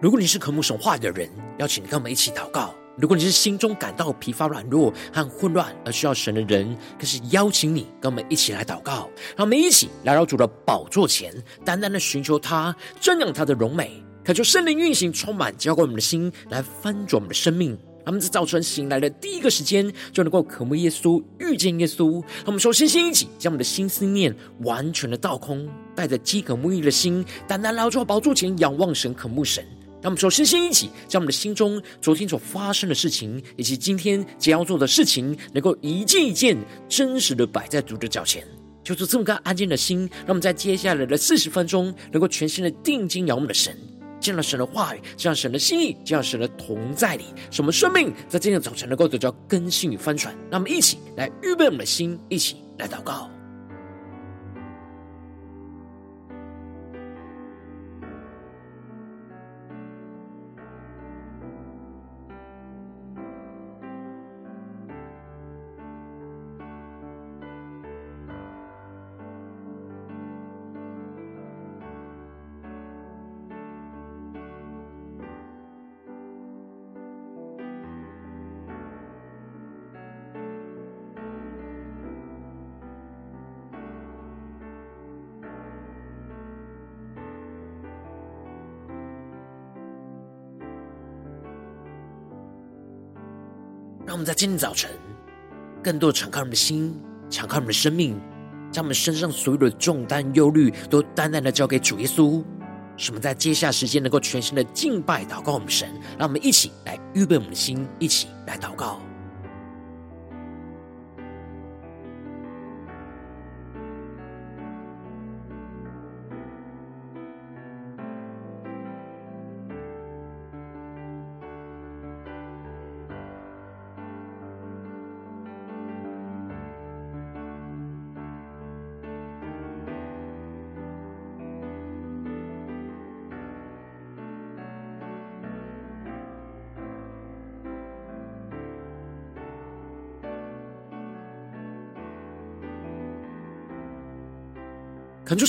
如果你是渴慕神话的人，邀请你跟我们一起祷告；如果你是心中感到疲乏软弱和混乱而需要神的人，更是邀请你跟我们一起来祷告。让我们一起来到主的宝座前，单单的寻求他，瞻仰他的荣美，渴求圣灵运行，充满浇灌我们的心，来翻转我们的生命。让我们在早晨醒来的第一个时间，就能够渴慕耶稣，遇见耶稣。让我们首先先一起将我们的心思念完全的倒空，带着饥渴沐浴的心，单单来到宝座前，仰望神，渴慕神。让我们首先先一起将我们的心中昨天所发生的事情，以及今天将要做的事情，能够一件一件真实的摆在主的脚前，就是这么个安静的心，让我们在接下来的四十分钟，能够全心的定睛仰望我们的神，见到神的话语，见到神的心意，见到神的同在里，使我们生命在今天早晨能够得到更新与翻转。让我们一起来预备我们的心，一起来祷告。让我们在今天早晨，更多的敞开我们的心，敞开我们的生命，将我们身上所有的重担、忧虑，都单单的交给主耶稣。使我们在接下时间能够全心的敬拜、祷告我们神。让我们一起来预备我们的心，一起来祷告。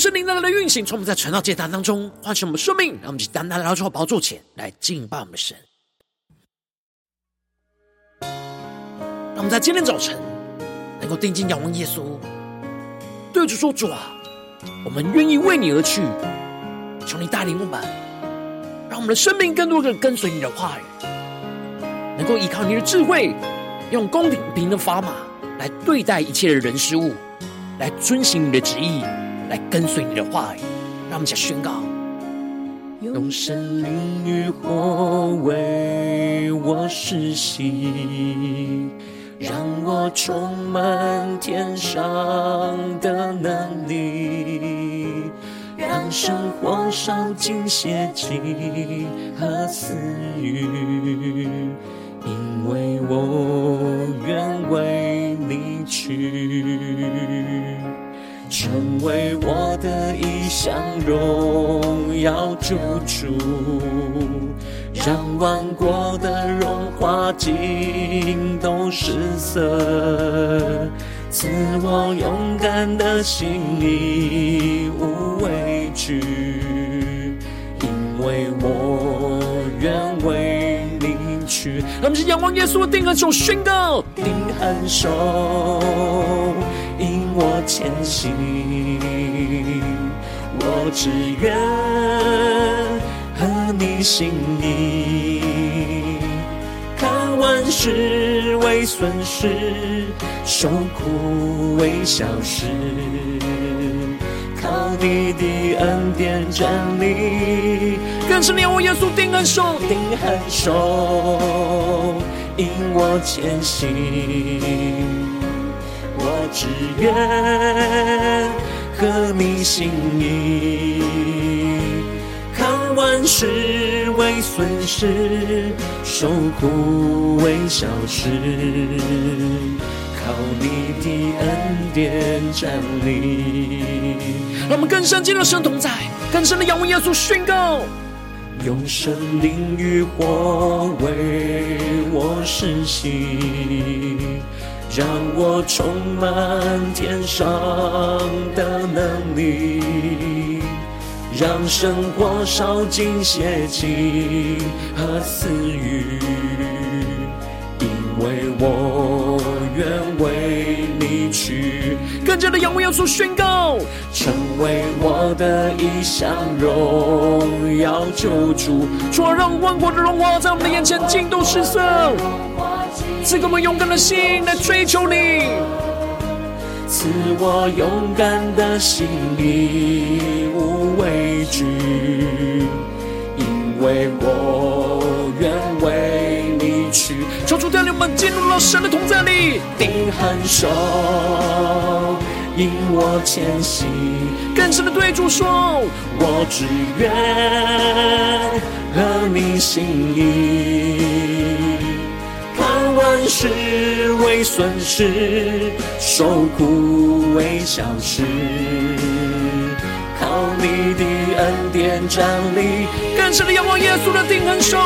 圣灵在他的运行，从我们在传道祭坛当中唤醒我们生命，让我们去单单来到宝座前来敬拜我们神。让我们在今天早晨能够定睛仰望耶稣，对主说：“主啊，我们愿意为你而去，求你带领我们，让我们的生命更多的跟随你的话语，能够依靠你的智慧，用公平的砝码来对待一切的人事物，来遵行你的旨意。”来跟随你的话语，让我们一起宣告：用神灵与火为我施洗，让我充满天上的能力，让生活烧尽邪气和私欲，因为我愿为你去。成为我的一项荣耀主主，让万国的荣华尽都失色，赐我勇敢的心，义无畏惧，因为我愿为你去。让我们是仰望耶稣的定恒手宣告，定恒手。我前行，我只愿合你心意，看万事为损失，受苦为小事，靠你的恩典站立，更是你我耶稣定恩手，定恩手，引我前行。只愿合你心意，看万事为损失，受苦为小事，靠你的恩典站立。让我们更深进入神同在，更深的仰望耶稣宣告，用神灵与火为我施洗。让我充满天上的能力，让生活烧尽邪气和私欲，因为我愿为去，更加的仰望耶稣宣告，成为我的一项荣耀救主，主啊，让万国的荣华在我们的眼前尽都失色，赐给我们勇敢的心来追求你。赐我勇敢的心，义无畏惧，因为我愿为你去。求主带领我们进入到神的同在里，定恒守，引我前行。更深的对主说，我只愿合你心意。看万事为损失，受苦为小事，靠你的恩典站立，更深的仰望耶稣的定恒手，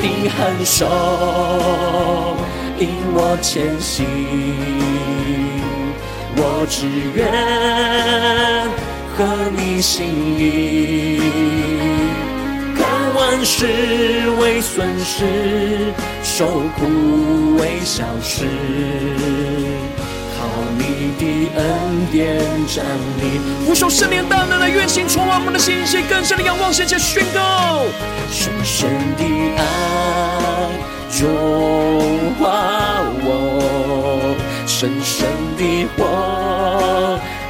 定恒守，引我前行，我只愿合你心意。看万事为损失，受苦为小事，靠你的恩典站立。不受圣灵大能的运行，充满我们的心，写更深的仰望，向前宣告。深深的爱融化我，深深的火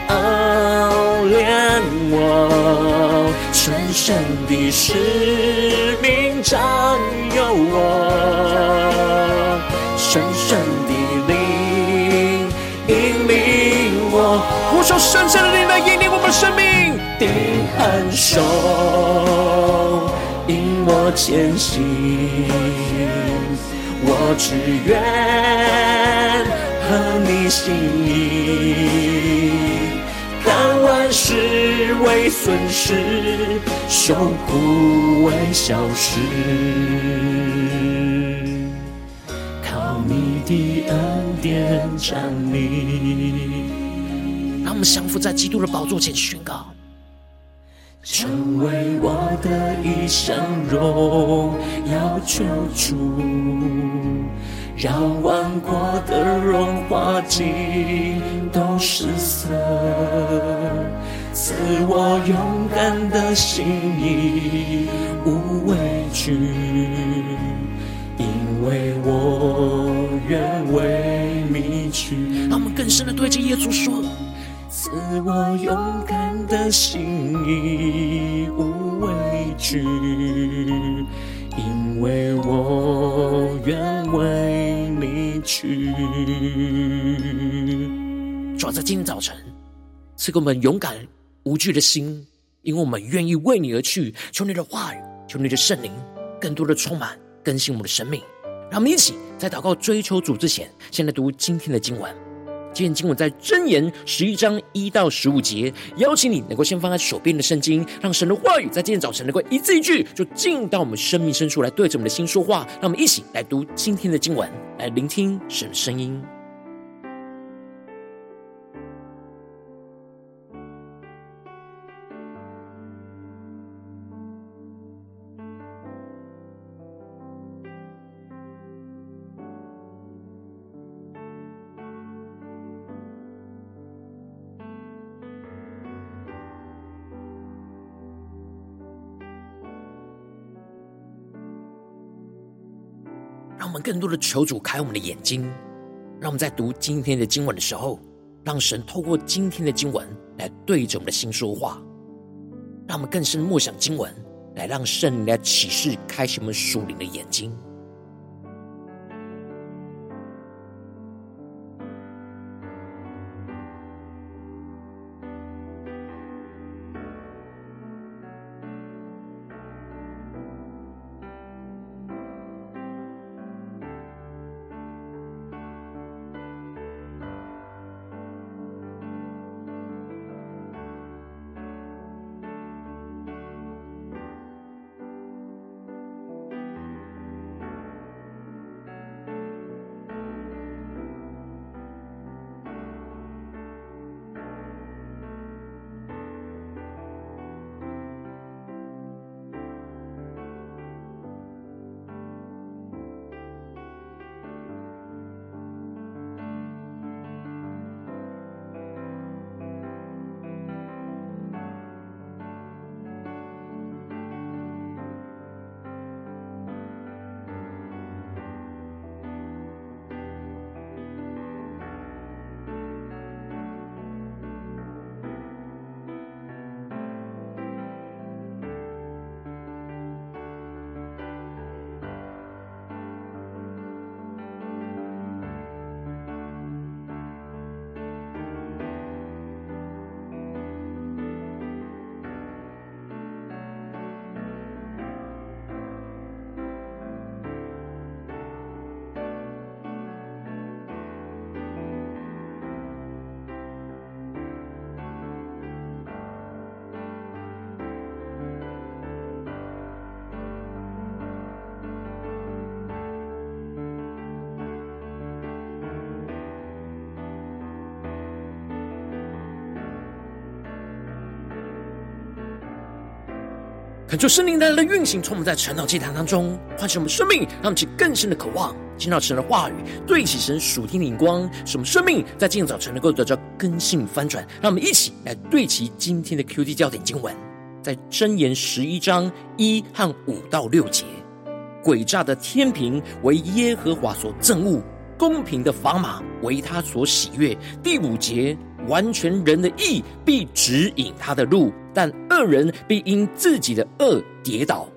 熬炼我。深深的使命占有我，深深的灵引领我，呼求深深的灵来引领我们的生命，定恒守，引我前行，我只愿合你心意。看万事为损失，受苦为小事，靠你的恩典站立。让我们降服在基督的宝座前宣告，成为我的一生荣耀救主。让万国的荣华尽都失色，赐我勇敢的心，意无畏惧，因为我愿为你去。他们更深的对着耶稣说：赐我勇敢的心，义无畏惧，因为我愿为。去，主要在今天早晨赐给我们勇敢无惧的心，因为我们愿意为你而去。求你的话语，求你的圣灵，更多的充满更新我们的生命。让我们一起在祷告追求主之前，先来读今天的经文。今天经文在箴言十一章一到十五节，邀请你能够先放在手边的圣经，让神的话语在今天早晨能够一字一句就进入到我们生命深处来，对着我们的心说话。让我们一起来读今天的经文，来聆听神的声音。更多的求主开我们的眼睛，让我们在读今天的经文的时候，让神透过今天的经文来对着我们的心说话，让我们更深默想经文，来让圣灵来启示开启我们属灵的眼睛。恳求圣灵带来的运行，充满在晨祷祭坛当中，唤醒我们生命，让我们起更深的渴望，听到神的话语，对齐神属天的灵光，使我们生命在今天早晨能够得到更新翻转。让我们一起来对齐今天的 QD 焦点经文，在箴言十一章一和五到六节：诡诈的天平为耶和华所憎恶，公平的砝码为他所喜悦。第五节。完全人的意必指引他的路，但恶人必因自己的恶跌倒；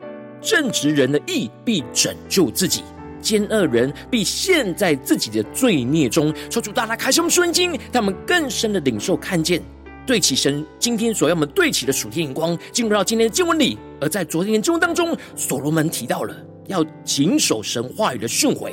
正直人的意必拯救自己，奸恶人必陷在自己的罪孽中。求主大大开什么圣经，他们更深的领受看见，对起神今天所要我们对齐的属天眼光，进入到今天的经文里。而在昨天的经文当中，所罗门提到了要谨守神话语的训诲，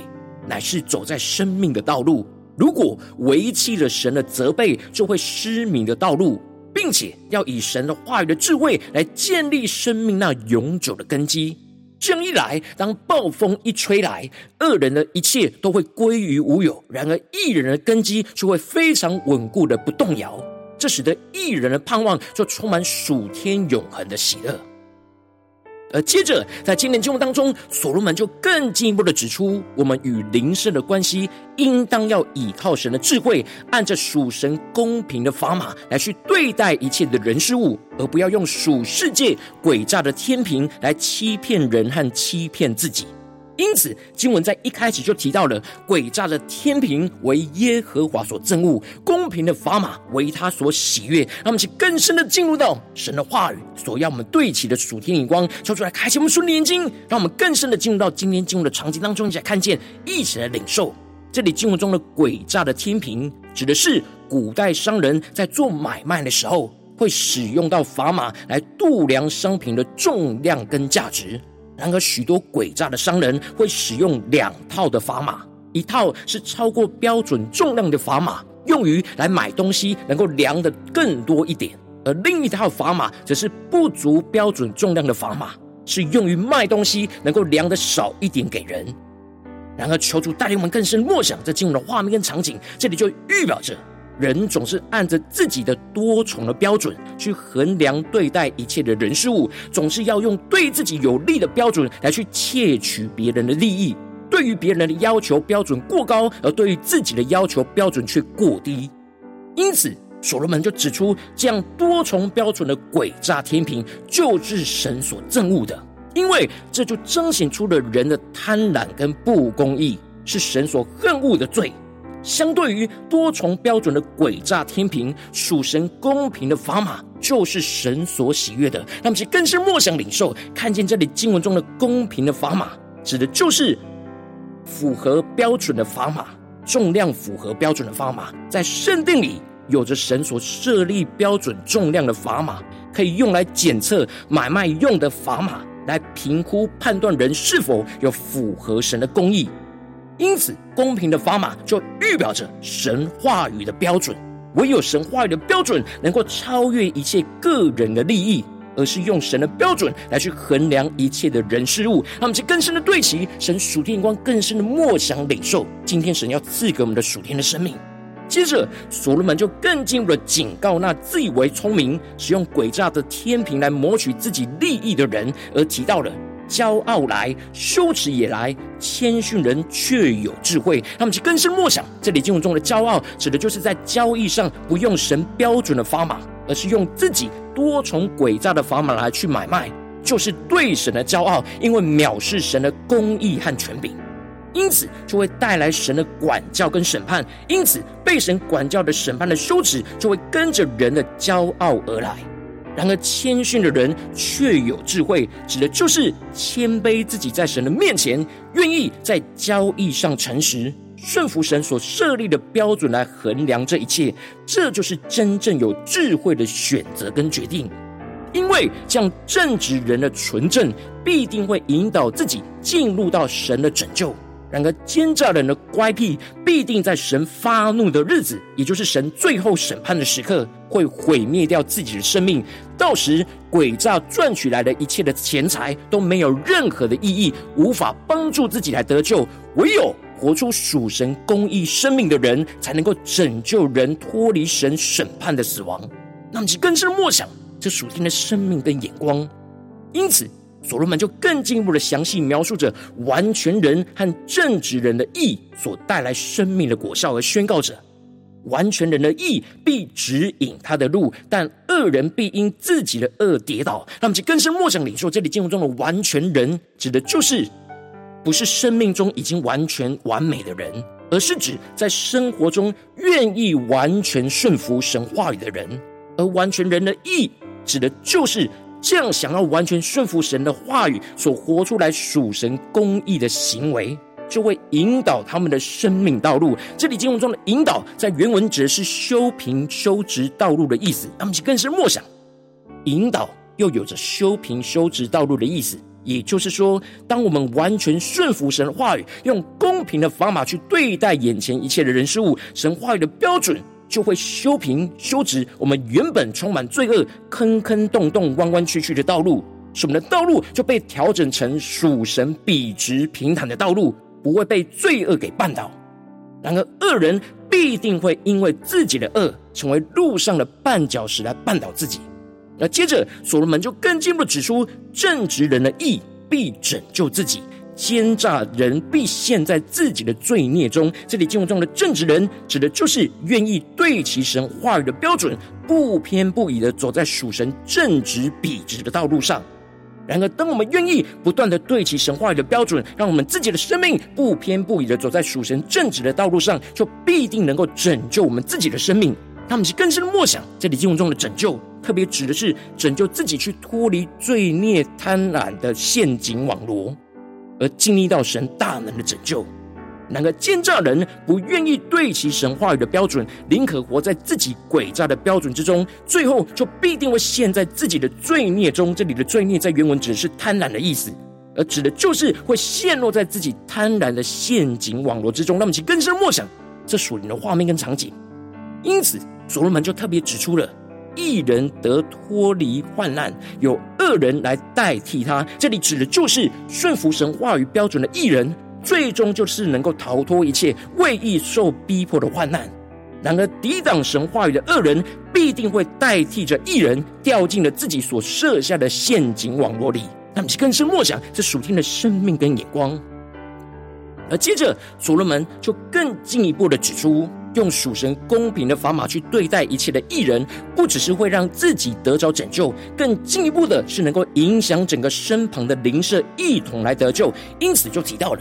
乃是走在生命的道路。如果违弃了神的责备，就会失明的道路，并且要以神的话语的智慧来建立生命那永久的根基。这样一来，当暴风一吹来，恶人的一切都会归于无有；然而义人的根基就会非常稳固的不动摇。这使得义人的盼望就充满属天永恒的喜乐。而接着，在今年经文当中，所罗门就更进一步的指出，我们与灵圣的关系，应当要倚靠神的智慧，按着属神公平的砝码来去对待一切的人事物，而不要用属世界诡诈的天平来欺骗人和欺骗自己。因此，经文在一开始就提到了诡诈的天平为耶和华所憎恶，公平的砝码为他所喜悦。让我们去更深的进入到神的话语所要我们对齐的属天眼光，抽出来开启我们属灵眼睛，让我们更深的进入到今天进入的场景当中，一起来看见，一起来领受。这里经文中的诡诈的天平，指的是古代商人在做买卖的时候会使用到砝码来度量商品的重量跟价值。然而，许多诡诈的商人会使用两套的砝码，一套是超过标准重量的砝码，用于来买东西能够量得更多一点；而另一套砝码则是不足标准重量的砝码，是用于卖东西能够量得少一点给人。然而，求主带领我们更深默想这进入的画面跟场景，这里就预表着。人总是按着自己的多重的标准去衡量对待一切的人事物，总是要用对自己有利的标准来去窃取别人的利益。对于别人的要求标准过高，而对于自己的要求标准却过低。因此，所罗门就指出，这样多重标准的诡诈天平，就是神所憎恶的，因为这就彰显出了人的贪婪跟不公义，是神所恨恶的罪。相对于多重标准的诡诈天平，属神公平的砝码就是神所喜悦的。让我们更是默想领受，看见这里经文中的公平的砝码，指的就是符合标准的砝码，重量符合标准的砝码。在圣殿里有着神所设立标准重量的砝码，可以用来检测买卖用的砝码，来评估判断人是否有符合神的公义。因此，公平的砝码就预表着神话语的标准。唯有神话语的标准能够超越一切个人的利益，而是用神的标准来去衡量一切的人事物。让我们去更深的对齐神属天光，更深的默想领受。今天神要赐给我们的属天的生命。接着，所罗门就更进一步的警告那自以为聪明、使用诡诈的天平来谋取自己利益的人，而提到了。骄傲来，羞耻也来；谦逊人却有智慧。他们去更深默想，这里经文中的骄傲，指的就是在交易上不用神标准的砝码，而是用自己多重诡诈的砝码来去买卖，就是对神的骄傲，因为藐视神的公义和权柄，因此就会带来神的管教跟审判。因此，被神管教的审判的羞耻，就会跟着人的骄傲而来。然而，谦逊的人却有智慧，指的就是谦卑自己，在神的面前，愿意在交易上诚实，顺服神所设立的标准来衡量这一切。这就是真正有智慧的选择跟决定。因为这样正直人的纯正，必定会引导自己进入到神的拯救。然而，奸诈人的乖僻，必定在神发怒的日子，也就是神最后审判的时刻，会毁灭掉自己的生命。到时，诡诈赚取来的一切的钱财都没有任何的意义，无法帮助自己来得救。唯有活出属神公义生命的人，才能够拯救人脱离神审判的死亡。那么，就更深默想这属天的生命跟眼光。因此，所罗门就更进一步的详细描述着完全人和正直人的义所带来生命的果效，而宣告着。完全人的义必指引他的路，但恶人必因自己的恶跌倒。那么，就更深默想领受这里经文中的完全人，指的就是不是生命中已经完全完美的人，而是指在生活中愿意完全顺服神话语的人。而完全人的义，指的就是这样想要完全顺服神的话语所活出来属神公义的行为。就会引导他们的生命道路。这里经文中的引导，在原文指的是修平、修直道路的意思。他们就更是默想，引导又有着修平、修直道路的意思。也就是说，当我们完全顺服神的话语，用公平的方法去对待眼前一切的人事物，神话语的标准就会修平、修直我们原本充满罪恶、坑坑洞洞、弯弯曲曲的道路，使我们的道路就被调整成属神笔直平坦的道路。不会被罪恶给绊倒，然而恶人必定会因为自己的恶，成为路上的绊脚石来绊倒自己。那接着，所罗门就更进一步指出，正直人的义必拯救自己，奸诈人必陷在自己的罪孽中。这里经文中的正直人，指的就是愿意对其神话语的标准，不偏不倚的走在属神正直笔直的道路上。然而，当我们愿意不断的对齐神话语的标准，让我们自己的生命不偏不倚的走在属神正直的道路上，就必定能够拯救我们自己的生命。他们是更深的默想，这里经文中的拯救，特别指的是拯救自己去脱离罪孽贪婪的陷阱网罗，而经历到神大能的拯救。然而，奸诈人不愿意对齐神话语的标准，宁可活在自己诡诈的标准之中，最后就必定会陷在自己的罪孽中。这里的罪孽在原文指的是贪婪的意思，而指的就是会陷落在自己贪婪的陷阱网罗之中。那么，请更深默想这属灵的画面跟场景。因此，所罗门就特别指出了一人得脱离患难，有恶人来代替他。这里指的就是顺服神话语标准的义人。最终就是能够逃脱一切为义受逼迫的患难。然而，抵挡神话语的恶人，必定会代替着义人，掉进了自己所设下的陷阱网络里。那么，更深默想这属天的生命跟眼光。而接着，所罗门就更进一步的指出，用属神公平的砝码去对待一切的义人，不只是会让自己得着拯救，更进一步的是能够影响整个身旁的邻舍一同来得救。因此，就提到了。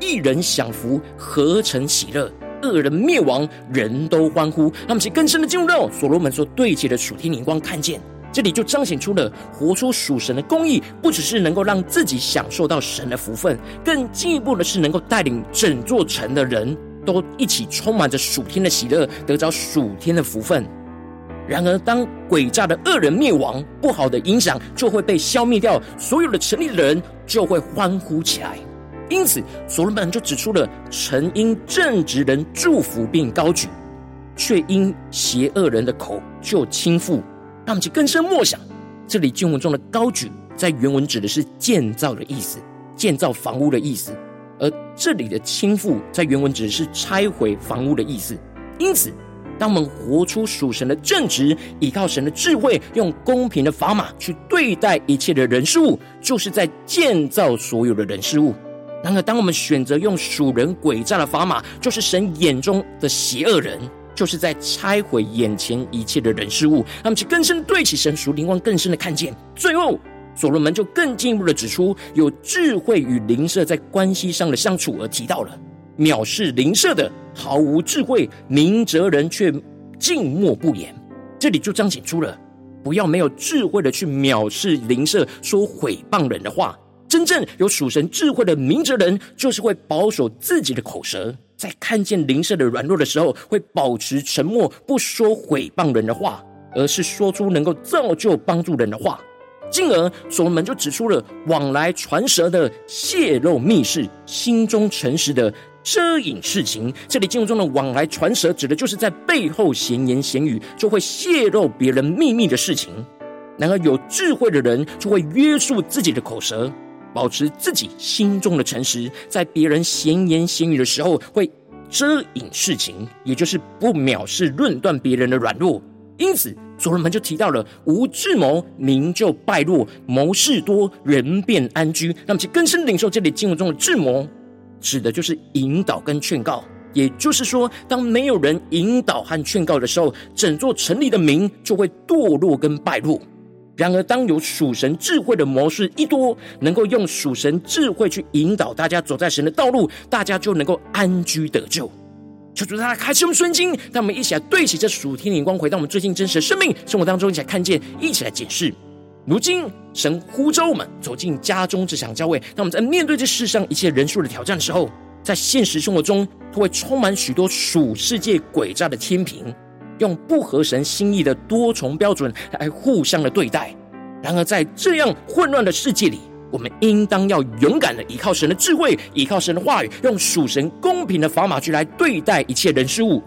义人享福，何成喜乐；恶人灭亡，人都欢呼。那么，其更深的进入到所罗门所对齐的属天灵光，看见这里就彰显出了活出属神的公义，不只是能够让自己享受到神的福分，更进一步的是能够带领整座城的人都一起充满着属天的喜乐，得着属天的福分。然而，当诡诈的恶人灭亡，不好的影响就会被消灭掉，所有的城里的人就会欢呼起来。因此，所罗门就指出了：曾因正直人祝福并高举，却因邪恶人的口就倾覆。那么，就更深默想，这里经文中的高举，在原文指的是建造的意思，建造房屋的意思；而这里的倾覆，在原文指的是拆毁房屋的意思。因此，当我们活出属神的正直，依靠神的智慧，用公平的砝码去对待一切的人事物，就是在建造所有的人事物。然而，当我们选择用属人诡诈的砝码，就是神眼中的邪恶人，就是在拆毁眼前一切的人事物。那么，去更深对齐神属灵光，更深的看见。最后，所罗门就更进一步的指出，有智慧与邻舍在关系上的相处，而提到了藐视邻舍的毫无智慧，明哲人却静默不言。这里就彰显出了，不要没有智慧的去藐视邻舍，说毁谤人的话。真正有属神智慧的明哲人，就是会保守自己的口舌，在看见邻舍的软弱的时候，会保持沉默，不说毁谤人的话，而是说出能够造就帮助人的话。进而，所罗门就指出了往来传舌的泄露密事，心中诚实的遮隐事情。这里经文中的往来传舌，指的就是在背后闲言闲语，就会泄露别人秘密的事情。然而，有智慧的人就会约束自己的口舌。保持自己心中的诚实，在别人闲言闲语的时候，会遮隐事情，也就是不藐视论断别人的软弱。因此，所罗门就提到了无智谋，民就败落；谋士多，人便安居。那么，其更深领受这里经文中的智谋，指的就是引导跟劝告。也就是说，当没有人引导和劝告的时候，整座城里的民就会堕落跟败落。然而，当有属神智慧的谋士一多，能够用属神智慧去引导大家走在神的道路，大家就能够安居得救。求主大家开启我们圣经，让我们一起来对齐这属天的光，回到我们最近真实的生命生活当中，一起来看见，一起来检视。如今神呼召我们走进家中这场教会，当我们在面对这世上一切人数的挑战的时候，在现实生活中，都会充满许多属世界诡诈的天平，用不合神心意的多重标准来互相的对待。然而，在这样混乱的世界里，我们应当要勇敢的依靠神的智慧，依靠神的话语，用属神公平的砝码去来对待一切人事物。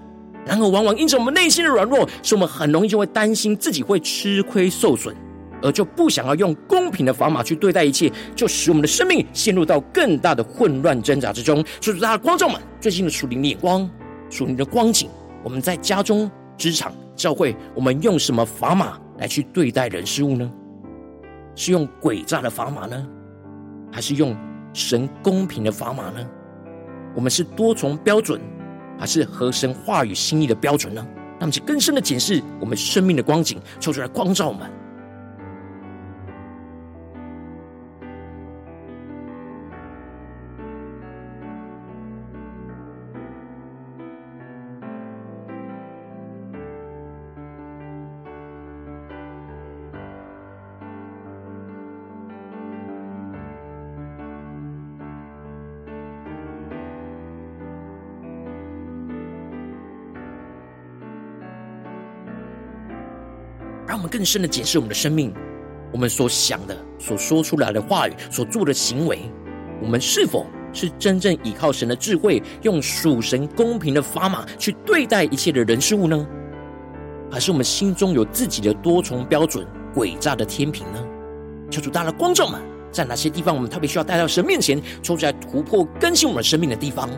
然而，往往因着我们内心的软弱，使我们很容易就会担心自己会吃亏受损，而就不想要用公平的砝码去对待一切，就使我们的生命陷入到更大的混乱挣扎之中。所以，大家观众们，最近的属灵的眼光、属灵的光景，我们在家中、职场、教会，我们用什么砝码来去对待人事物呢？是用诡诈的砝码呢，还是用神公平的砝码呢？我们是多重标准，还是和神话语心意的标准呢？那么，去更深的检视我们生命的光景，抽出来光照我们。更深的检视我们的生命，我们所想的、所说出来的话语、所做的行为，我们是否是真正依靠神的智慧，用属神公平的砝码去对待一切的人事物呢？还是我们心中有自己的多重标准、诡诈的天平呢？求主大的光照们，在哪些地方我们特别需要带到神面前，抽出来突破更新我们生命的地方？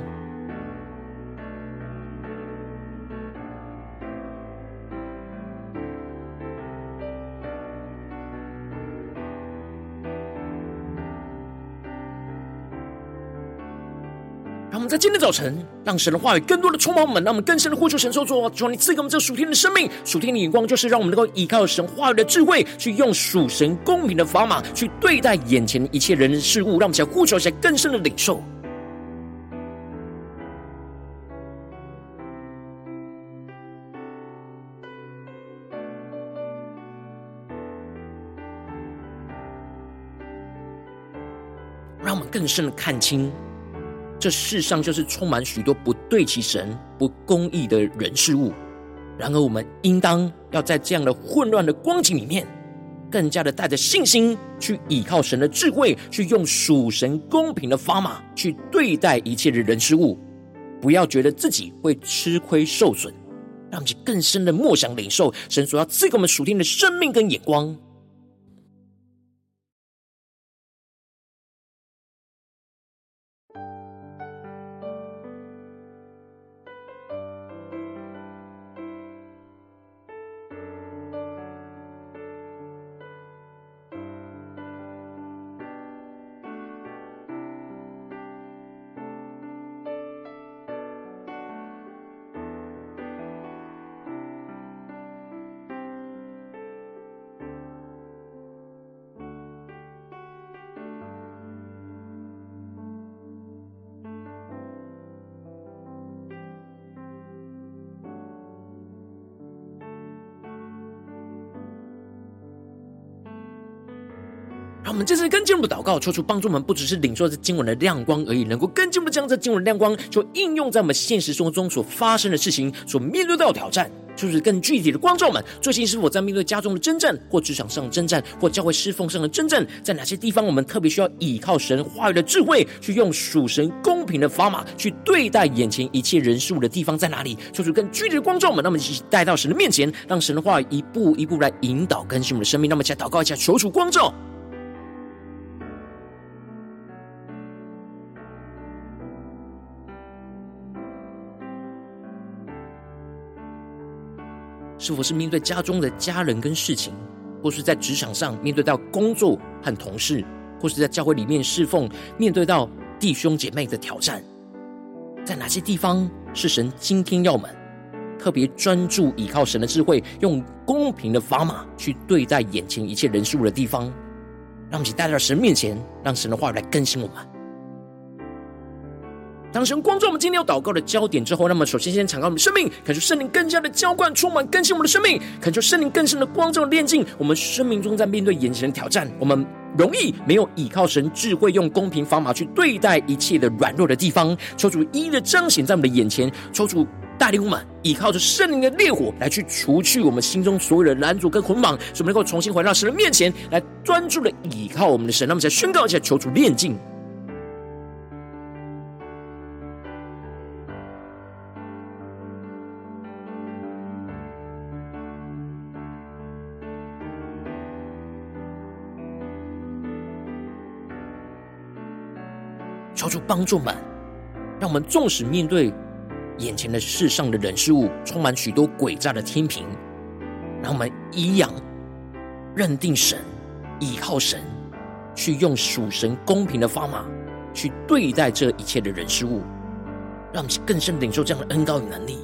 在今天早晨，让神的话语更多的充满我们，让我们更深的呼求神说：“主，求你赐给我们这属天的生命，属天的眼光，就是让我们能够依靠神话语的智慧，去用属神公平的砝码去对待眼前一切人事物，让我们在呼求，在更深的领受。让我们更深的看清。”这世上就是充满许多不对齐神、不公义的人事物。然而，我们应当要在这样的混乱的光景里面，更加的带着信心去倚靠神的智慧，去用属神公平的砝码去对待一切的人事物。不要觉得自己会吃亏受损，让我们更深的默想领受神所要赐给我们属天的生命跟眼光。让我们这次更进一步祷告，求主帮助我们，不只是领受这经文的亮光而已，能够更进一步将这经文的亮光，就应用在我们现实生活中所发生的事情，所面对到的挑战，就是更具体的光照们。最近是否在面对家中的征战，或职场上的征战，或教会侍奉上的征战，在哪些地方我们特别需要倚靠神话语的智慧，去用属神公平的砝码去对待眼前一切人事物的地方在哪里？求主更具体的光照们，那么一起带到神的面前，让神的话语一步一步来引导更新我们的生命。那么，一起来祷告一下，求主光照。是否是面对家中的家人跟事情，或是在职场上面对到工作和同事，或是在教会里面侍奉，面对到弟兄姐妹的挑战，在哪些地方是神今天要我们特别专注依靠神的智慧，用公平的砝码去对待眼前一切人事物的地方，让我们一起带到神面前，让神的话语来更新我们。当神光照我们今天要祷告的焦点之后，那么首先先敞开我们的生命，恳求圣灵更加的浇灌、充满、更新我们的生命，恳求圣灵更深的光照、炼净我们生命中在面对眼前的挑战，我们容易没有依靠神智慧，用公平方法去对待一切的软弱的地方，求主一一的彰显在我们的眼前，求主带领我们依靠着圣灵的烈火来去除去我们心中所有的拦阻跟捆绑，使我们能够重新回到神的面前来专注的依靠我们的神。那么，在宣告一下，求主炼净。帮助们，让我们纵使面对眼前的世上的人事物，充满许多诡诈的天平，让我们一样认定神，依靠神，去用属神公平的方法去对待这一切的人事物，让我们更深领受这样的恩高与能力。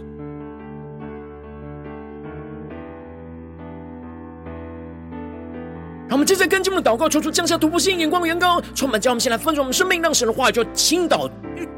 让我们接着跟进我们的祷告，求主降下突破性眼光的员工，充满叫我们先来分盛我们生命，让神的话语就倾倒、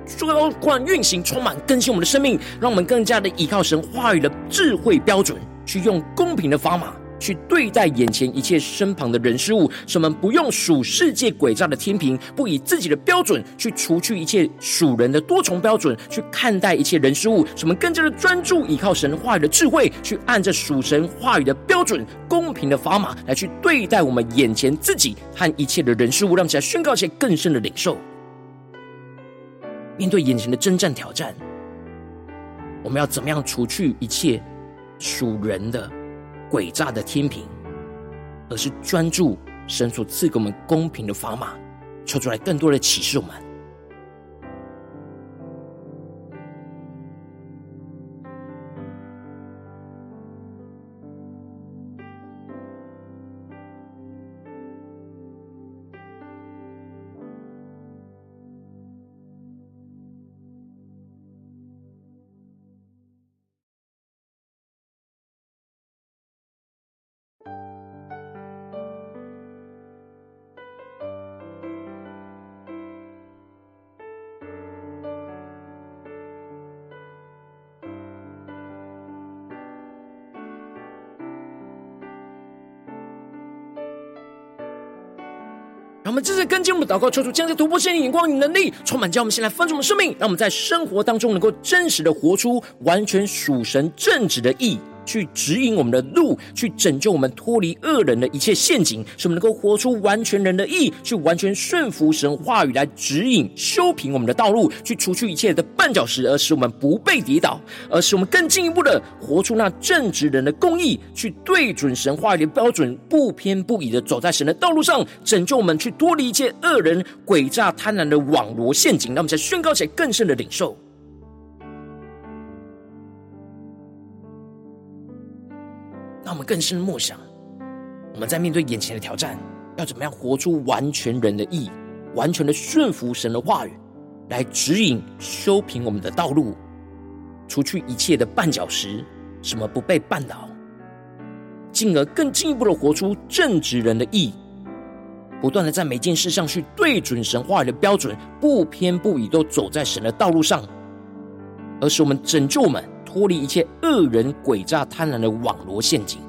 浇灌、运行，充满更新我们的生命，让我们更加的依靠神话语的智慧标准，去用公平的方法。去对待眼前一切身旁的人事物，使我们不用属世界诡诈的天平，不以自己的标准去除去一切属人的多重标准，去看待一切人事物。使我们更加的专注依靠神话语的智慧，去按着属神话语的标准、公平的砝码来去对待我们眼前自己和一切的人事物，让起来宣告一些更深的领受。面对眼前的征战挑战，我们要怎么样除去一切属人的？诡诈的天平，而是专注神所赐给我们公平的砝码，抽出来更多的启示我们。们继续跟进我们祷告，求主将这突破性的眼光与能力充满，将我们先来分出我们生命，让我们在生活当中能够真实的活出完全属神正直的意义。去指引我们的路，去拯救我们脱离恶人的一切陷阱，使我们能够活出完全人的义，去完全顺服神话语来指引、修平我们的道路，去除去一切的绊脚石，而使我们不被跌倒，而使我们更进一步的活出那正直人的公义，去对准神话语的标准，不偏不倚的走在神的道路上，拯救我们去脱离一切恶人诡诈贪婪的网罗陷阱。让我们再宣告起来更深的领受。更深默想，我们在面对眼前的挑战，要怎么样活出完全人的义，完全的顺服神的话语，来指引、修平我们的道路，除去一切的绊脚石，什么不被绊倒，进而更进一步的活出正直人的义，不断的在每件事上去对准神话语的标准，不偏不倚，都走在神的道路上，而是我们拯救们。脱离一切恶人诡诈贪婪的网罗陷阱。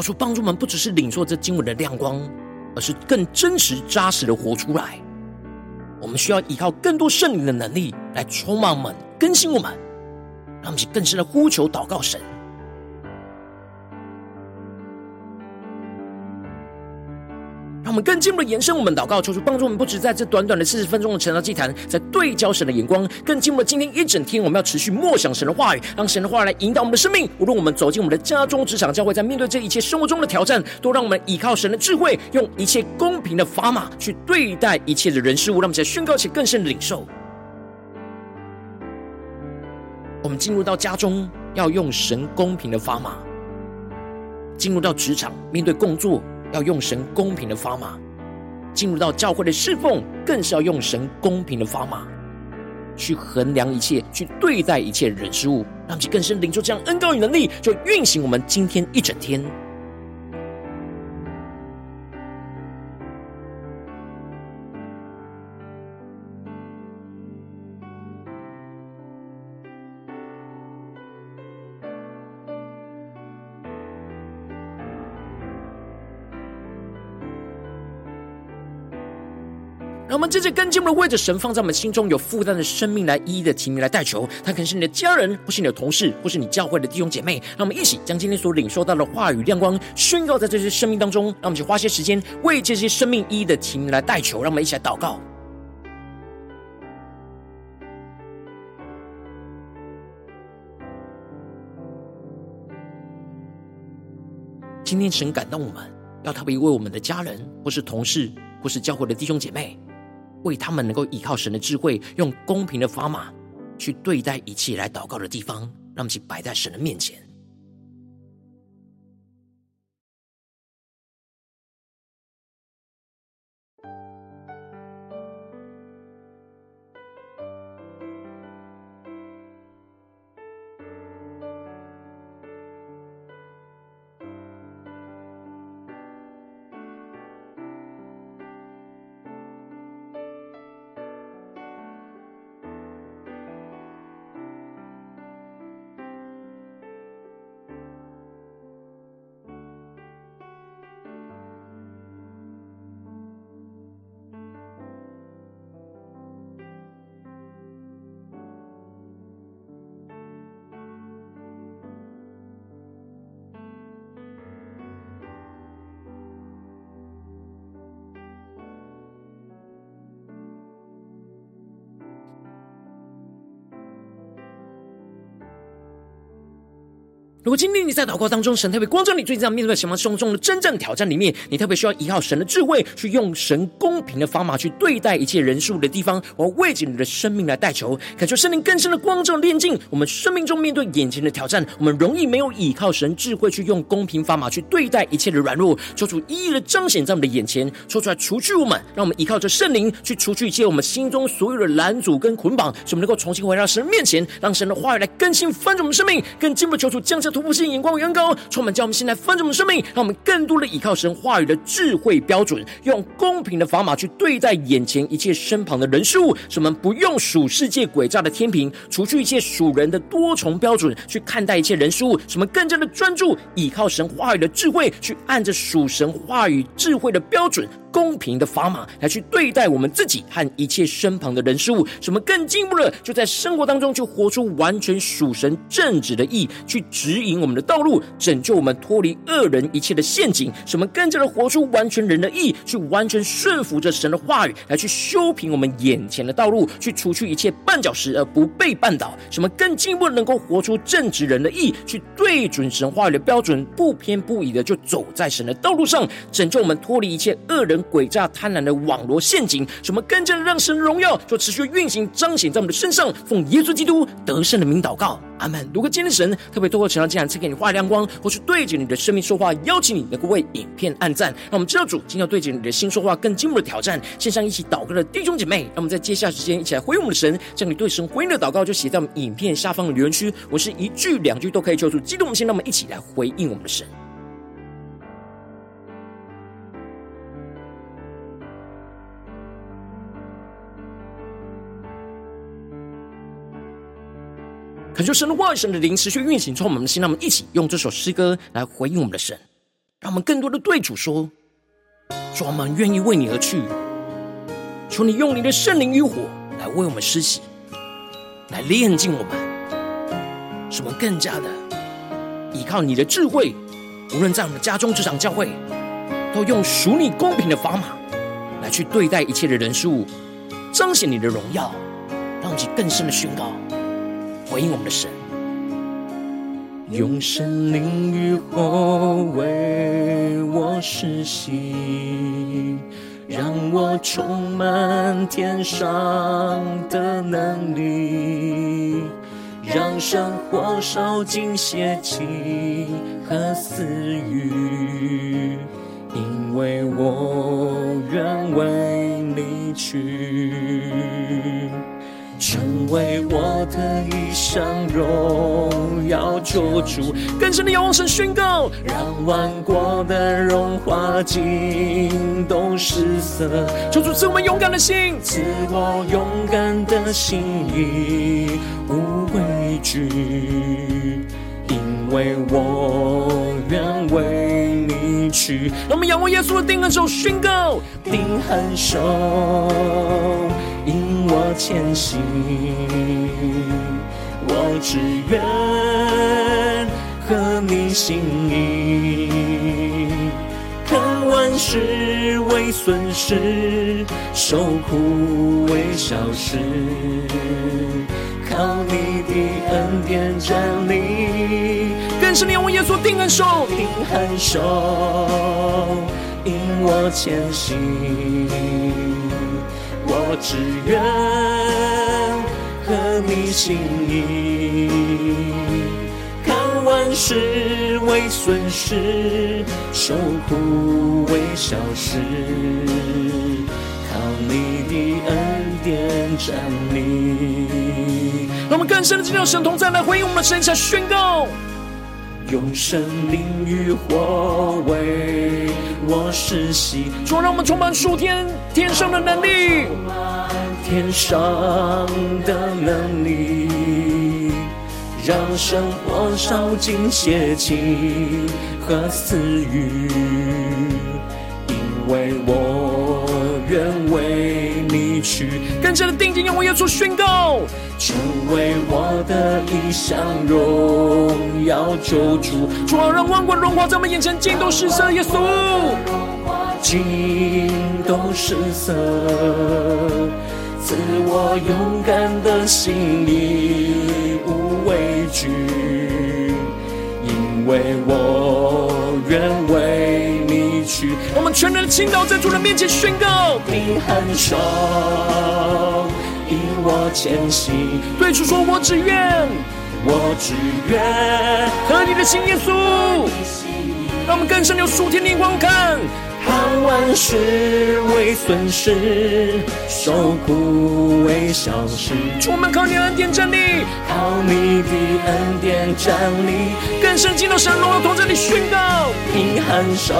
求主帮助我们，不只是领受这经文的亮光，而是更真实扎实的活出来。我们需要依靠更多圣灵的能力来充满我们，更新我们，让我们去更深的呼求祷告神。们更进一步的延伸我们祷告，求主帮助我们，不只在这短短的四十分钟的晨祷祭坛，在对焦神的眼光，更进一步的今天一整天，我们要持续默想神的话语，让神的话语来引导我们的生命。无论我们走进我们的家中、职场、教会，在面对这一切生活中的挑战，都让我们依靠神的智慧，用一切公平的砝码去对待一切的人事物。让我们在宣告且更深的领受。我们进入到家中，要用神公平的砝码；进入到职场，面对工作。要用神公平的砝码，进入到教会的侍奉，更是要用神公平的砝码去衡量一切，去对待一切人事物，让其更深领受这样恩高与能力，就运行我们今天一整天。我们接着跟进我们，为着神放在我们心中有负担的生命来一一的提名来代求。他可能是你的家人，或是你的同事，或是你教会的弟兄姐妹。让我们一起将今天所领受到的话语亮光宣告在这些生命当中。让我们去花些时间为这些生命一一的提名来代求。让我们一起来祷告。今天神感动我们，要特别为我们的家人，或是同事，或是教会的弟兄姐妹。为他们能够依靠神的智慧，用公平的砝码去对待一切来祷告的地方，让其摆在神的面前。如果今天你在祷告当中，神特别光照你，最近在面对什么生活中的真正挑战里面，你特别需要依靠神的智慧，去用神公平的砝码去对待一切人数的地方，我要为着你的生命来代求，恳求圣灵更深的光照炼净我们生命中面对眼前的挑战，我们容易没有依靠神智慧去用公平砝码去对待一切的软弱，求主一一的彰显在我们的眼前，说出来除去我们，让我们依靠着圣灵去除去一切我们心中所有的拦阻跟捆绑，使我们能够重新回到神。面前，让神的话语来更新翻转我们生命，更进一步求主降下突破性眼光与恩膏，充满叫我们现在翻转的生命，让我们更多的依靠神话语的智慧标准，用公平的砝码去对待眼前一切身旁的人事物，使我们不用属世界诡诈的天平，除去一切属人的多重标准去看待一切人事物，使我们更加的专注依靠神话语的智慧，去按着属神话语智慧的标准。公平的砝码来去对待我们自己和一切身旁的人事物，什么更进步了就在生活当中就活出完全属神正直的义，去指引我们的道路，拯救我们脱离恶人一切的陷阱，什么更加的活出完全人的义，去完全顺服着神的话语，来去修平我们眼前的道路，去除去一切绊脚石而不被绊倒，什么更进步能够活出正直人的义，去对准神话语的标准，不偏不倚的就走在神的道路上，拯救我们脱离一切恶人。诡诈贪婪的网罗陷阱，什么更加的让神。荣耀就持续运行彰显在我们的身上。奉耶稣基督得胜的名祷告，阿门。如果今天神。特别透过晨祷祭坛赐给你画亮光，或是对着你的生命说话，邀请你能够为影片按赞，让我们知道主今天要对着你的心说话，更进一步的挑战。线上一起祷告的弟兄姐妹，让我们在接下时间一起来回应我们的神，将你对神回应的祷告就写在我们影片下方的留言区。我是一句两句都可以求主激动我们心，让我们一起来回应我们的神。恳求神的话语、神的灵持续运行，从我们的心，让我们一起用这首诗歌来回应我们的神，让我们更多的对主说：主，我们愿意为你而去，求你用你的圣灵与火来为我们施洗，来炼净我们，使我们更加的依靠你的智慧，无论在我们家中、职场、教会，都用属你公平的砝码来去对待一切的人事物，彰显你的荣耀，让其更深的宣告，回应我们的神。用神灵与火为我施洗，让我充满天上的能力，让生活烧尽邪气和私欲，因为我愿为你去。成为我的一生荣耀救主，更深的仰望神宣告，让万国的荣华尽都失色。求主赐我们勇敢的心，赐我勇敢的心，无畏惧，因为我愿为你去。让我们仰望耶稣的钉痕手宣告，钉痕手。引我前行，我只愿合你心意，看万事为损失，受苦为小事，靠你的恩典站立。更是你用耶稣定恩手，钉痕手，引我前行。我只愿合你心意，看万事为损失，受苦为小事，靠你的恩典站立。让我们更深的进入神同在，来回应我们的神，下宣告。用圣灵与火为我施洗，主让我们充满属天天上的能力，天上的能力，让生活烧尽邪气和私欲，因为我愿为你去。更加的定睛，用我要做宣告。成为我的一项荣耀救主，主啊，让万国荣华在我们眼前尽都失色，耶稣，尽都失色，赐我勇敢的心里无畏惧，因为我愿为你去。我们全人的倾倒在主人面前宣告，你很熟。引我前行，对主说：“我只愿，我只愿和你的心，耶稣。”让我们更深有属天的光看，看万事为损失，受苦为小事。主，我们靠你恩典站立，靠你的恩典站立，更深进到神荣耀同在里宣告，你很熟，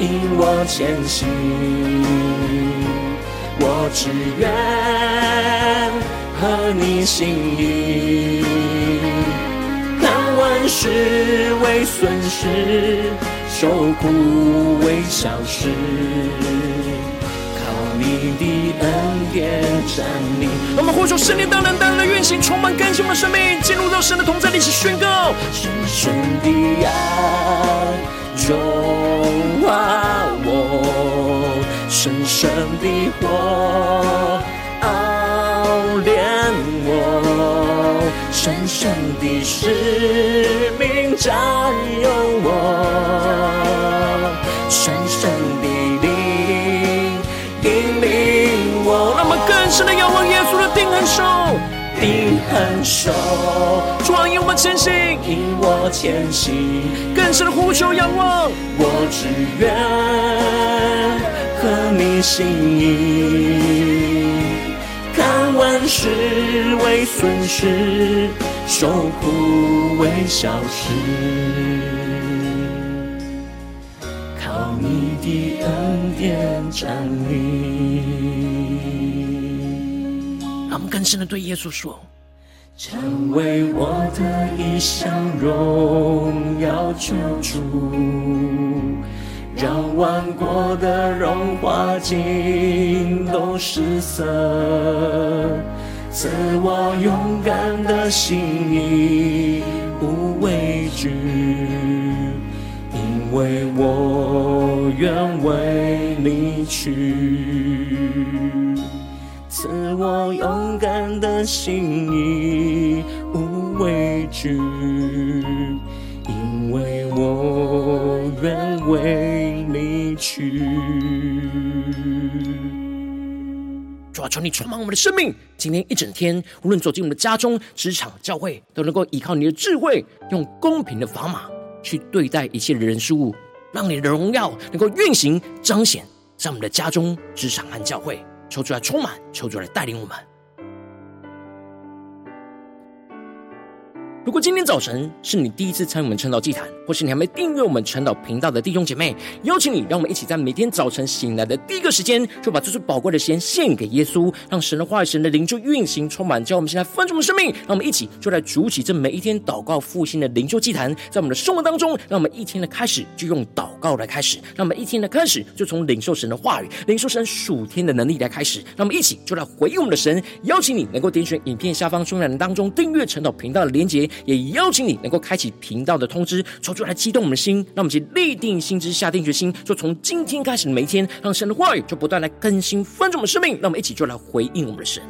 引我前行。我只愿合你心意，看万事为损失，受苦为小事，靠你的恩典站立。我们呼求圣灵大能大能的运行，充满更新我们的生命，进入到神的同在里，是宣告深深的爱融化我。深深的火我，深深的使命占有我，深深的灵引领我。让我们更深的仰望耶稣的钉痕手，钉痕手，主啊引我们前行，引我前行，更深的呼求仰望，我只愿。和你心意，万事为损失，受苦为小事，靠你的恩典站立。让我们更深的对耶稣说：成为我的一项荣耀救主。让万国的荣华尽都失色，赐我勇敢的心，意无畏惧，因为我愿为你去。赐我勇敢的心，意无畏惧，因为我愿为去。主啊，求你充满我们的生命，今天一整天，无论走进我们的家中、职场、教会，都能够依靠你的智慧，用公平的砝码去对待一切的人事物，让你的荣耀能够运行彰显在我们的家中、职场和教会。求主来充满，求主来带领我们。如果今天早晨是你第一次参与我们晨祷祭坛，或是你还没订阅我们陈祷频道的弟兄姐妹，邀请你，让我们一起在每天早晨醒来的第一个时间，就把这最宝贵的时间献给耶稣，让神的话语、神的灵就运行充满，叫我们现在分盛的生命。让我们一起就来主起这每一天祷告复兴的灵修祭坛，在我们的生活当中，让我们一天的开始就用祷告来开始，让我们一天的开始就从领受神的话语、领受神属天的能力来开始。让我们一起就来回应我们的神，邀请你能够点选影片下方说明栏当中订阅陈祷频道的连结。也邀请你能够开启频道的通知，从就来激动我们的心，让我们去立定心志，下定决心，说从今天开始的每一天，让神的话语就不断来更新翻转我们生命，让我们一起就来回应我们的神。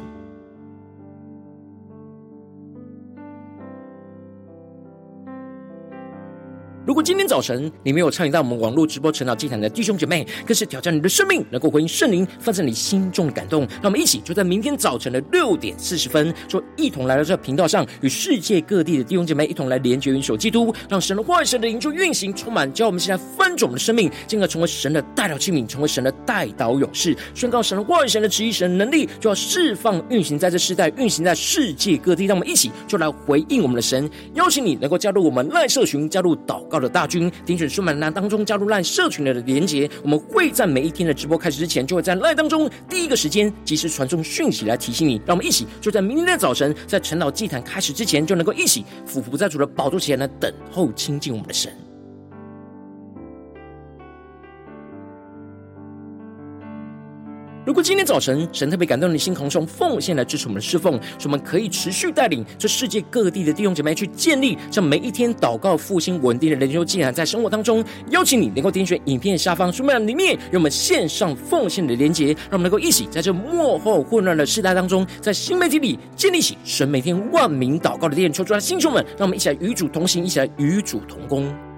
今天早晨你没有参与到我们网络直播晨祷祭坛的弟兄姐妹，更是挑战你的生命，能够回应圣灵放在你心中的感动。让我们一起就在明天早晨的六点四十分，说一同来到这频道上，与世界各地的弟兄姐妹一同来连接、云手基督，让神的话语、神的灵就运行充满，教我们现在翻转我们的生命，进而成为神的代祷器皿，成为神的代祷勇士，宣告神的话语、神的旨意、神的能力，就要释放运行在这世代，运行在世界各地。让我们一起就来回应我们的神，邀请你能够加入我们赖社群，加入祷告的大军，点选书满栏当中加入赖社群的连结，我们会在每一天的直播开始之前，就会在 LINE 当中第一个时间及时传送讯息来提醒你。让我们一起就在明天的早晨，在陈老祭坛开始之前，就能够一起俯伏在主的宝座前来等候亲近我们的神。如果今天早晨神特别感动你的心，同时用奉献来支持我们的侍奉，使我们可以持续带领这世界各地的弟兄姐妹去建立这每一天祷告复兴稳定的灵修祭坛，在生活当中，邀请你能够点选影片下方说明栏里面有我们线上奉献的连结，让我们能够一起在这末后混乱的时代当中，在新媒体里建立起神每天万名祷告的殿，求主的星球们，让我们一起来与主同行，一起来与主同工。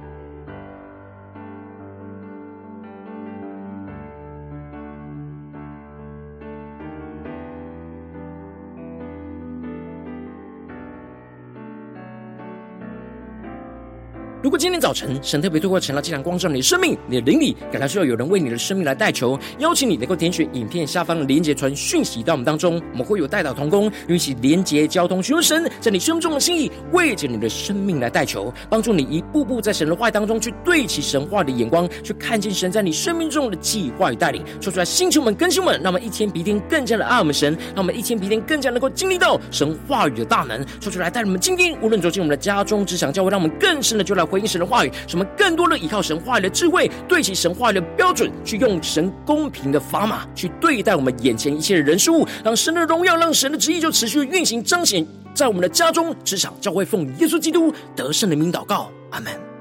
今天早晨神特别透过晨祷祭坛光照你的生命，你的灵里感到需要有人为你的生命来代求，邀请你能够点选影片下方的连结传讯息到我们当中，我们会有代祷同工，一起连结交通，寻求神在你生命中的心意，为着你的生命来代求，帮助你一步步在神的话语当中去对齐神话的眼光，去看见神在你生命中的计划与带领。说出来，星球们、更新们，让我们一天比一天更加的爱我们神，让我们一天比一天更加能够经历到神话语的大能。说出来，带你们今天无论走进我们的家中、职场、教会，让我们更深的就来回应神的话语，什么更多的依靠神话语的智慧，对其神话语的标准，去用神公平的砝码去对待我们眼前一切的人事物，让神的荣耀，让神的旨意就持续运行彰显在我们的家中、职场、教会，奉耶稣基督得胜的名祷告，阿门。